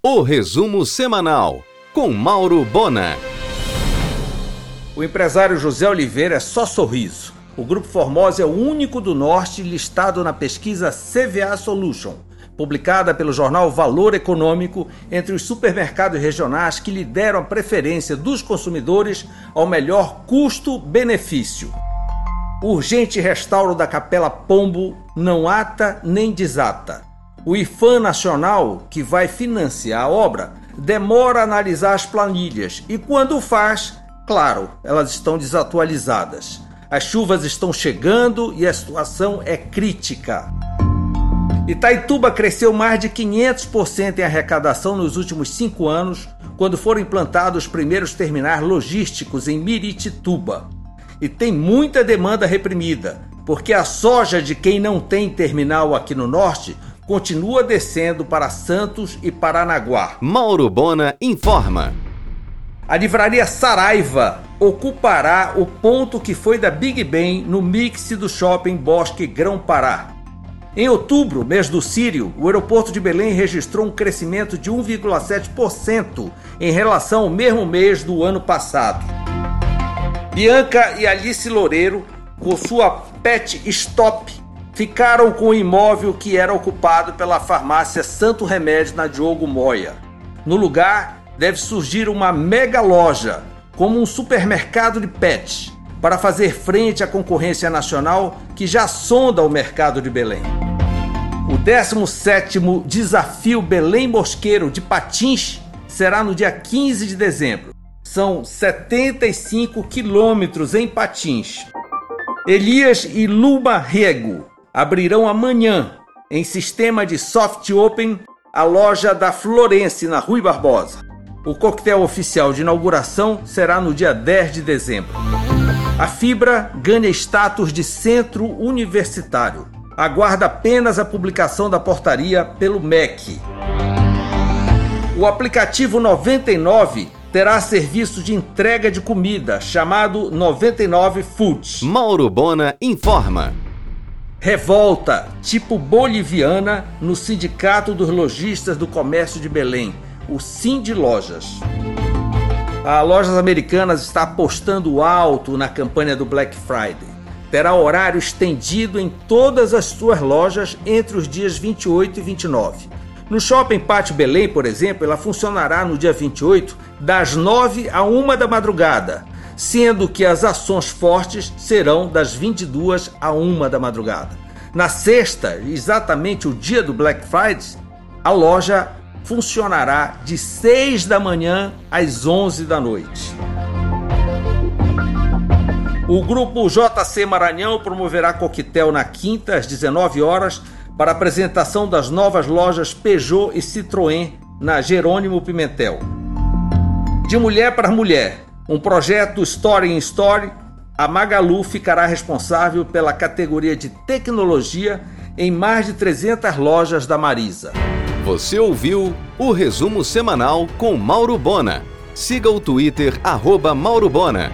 O resumo semanal com Mauro Bona. O empresário José Oliveira é só sorriso. O Grupo Formosa é o único do Norte listado na pesquisa CVA Solution, publicada pelo jornal Valor Econômico, entre os supermercados regionais que lideram a preferência dos consumidores ao melhor custo-benefício. Urgente restauro da Capela Pombo não ata nem desata. O IFAM Nacional, que vai financiar a obra, demora a analisar as planilhas e, quando faz, claro, elas estão desatualizadas. As chuvas estão chegando e a situação é crítica. Itaituba cresceu mais de 500% em arrecadação nos últimos cinco anos, quando foram implantados os primeiros terminais logísticos em Miritituba. E tem muita demanda reprimida, porque a soja de quem não tem terminal aqui no norte continua descendo para Santos e Paranaguá. Mauro Bona informa. A livraria Saraiva ocupará o ponto que foi da Big Ben no mix do shopping Bosque Grão-Pará. Em outubro, mês do Sírio, o aeroporto de Belém registrou um crescimento de 1,7% em relação ao mesmo mês do ano passado. Bianca e Alice Loureiro, com sua Pet Stop ficaram com o imóvel que era ocupado pela farmácia Santo Remédio na Diogo Moia. No lugar deve surgir uma mega loja, como um supermercado de pets, para fazer frente à concorrência nacional que já sonda o mercado de Belém. O 17º Desafio Belém Mosqueiro de Patins será no dia 15 de dezembro. São 75 quilômetros em patins. Elias e Luma Rego abrirão amanhã, em sistema de soft open, a loja da Florence na Rui Barbosa. O coquetel oficial de inauguração será no dia 10 de dezembro. A Fibra ganha status de centro universitário. Aguarda apenas a publicação da portaria pelo MEC. O aplicativo 99 terá serviço de entrega de comida chamado 99 Foods. Mauro Bona informa. Revolta, tipo boliviana, no Sindicato dos Lojistas do Comércio de Belém, o Sind Lojas. A Lojas Americanas está apostando alto na campanha do Black Friday. Terá horário estendido em todas as suas lojas entre os dias 28 e 29. No Shopping Pátio Belém, por exemplo, ela funcionará no dia 28, das 9 a 1 da madrugada sendo que as ações fortes serão das 22 a 1 da madrugada. Na sexta, exatamente o dia do Black Friday, a loja funcionará de 6 da manhã às 11 da noite. O grupo JC Maranhão promoverá coquetel na quinta às 19 horas para apresentação das novas lojas Peugeot e Citroën na Jerônimo Pimentel. De mulher para mulher, um projeto Story in Story, a Magalu ficará responsável pela categoria de tecnologia em mais de 300 lojas da Marisa. Você ouviu o resumo semanal com Mauro Bona. Siga o Twitter, arroba Mauro Bona.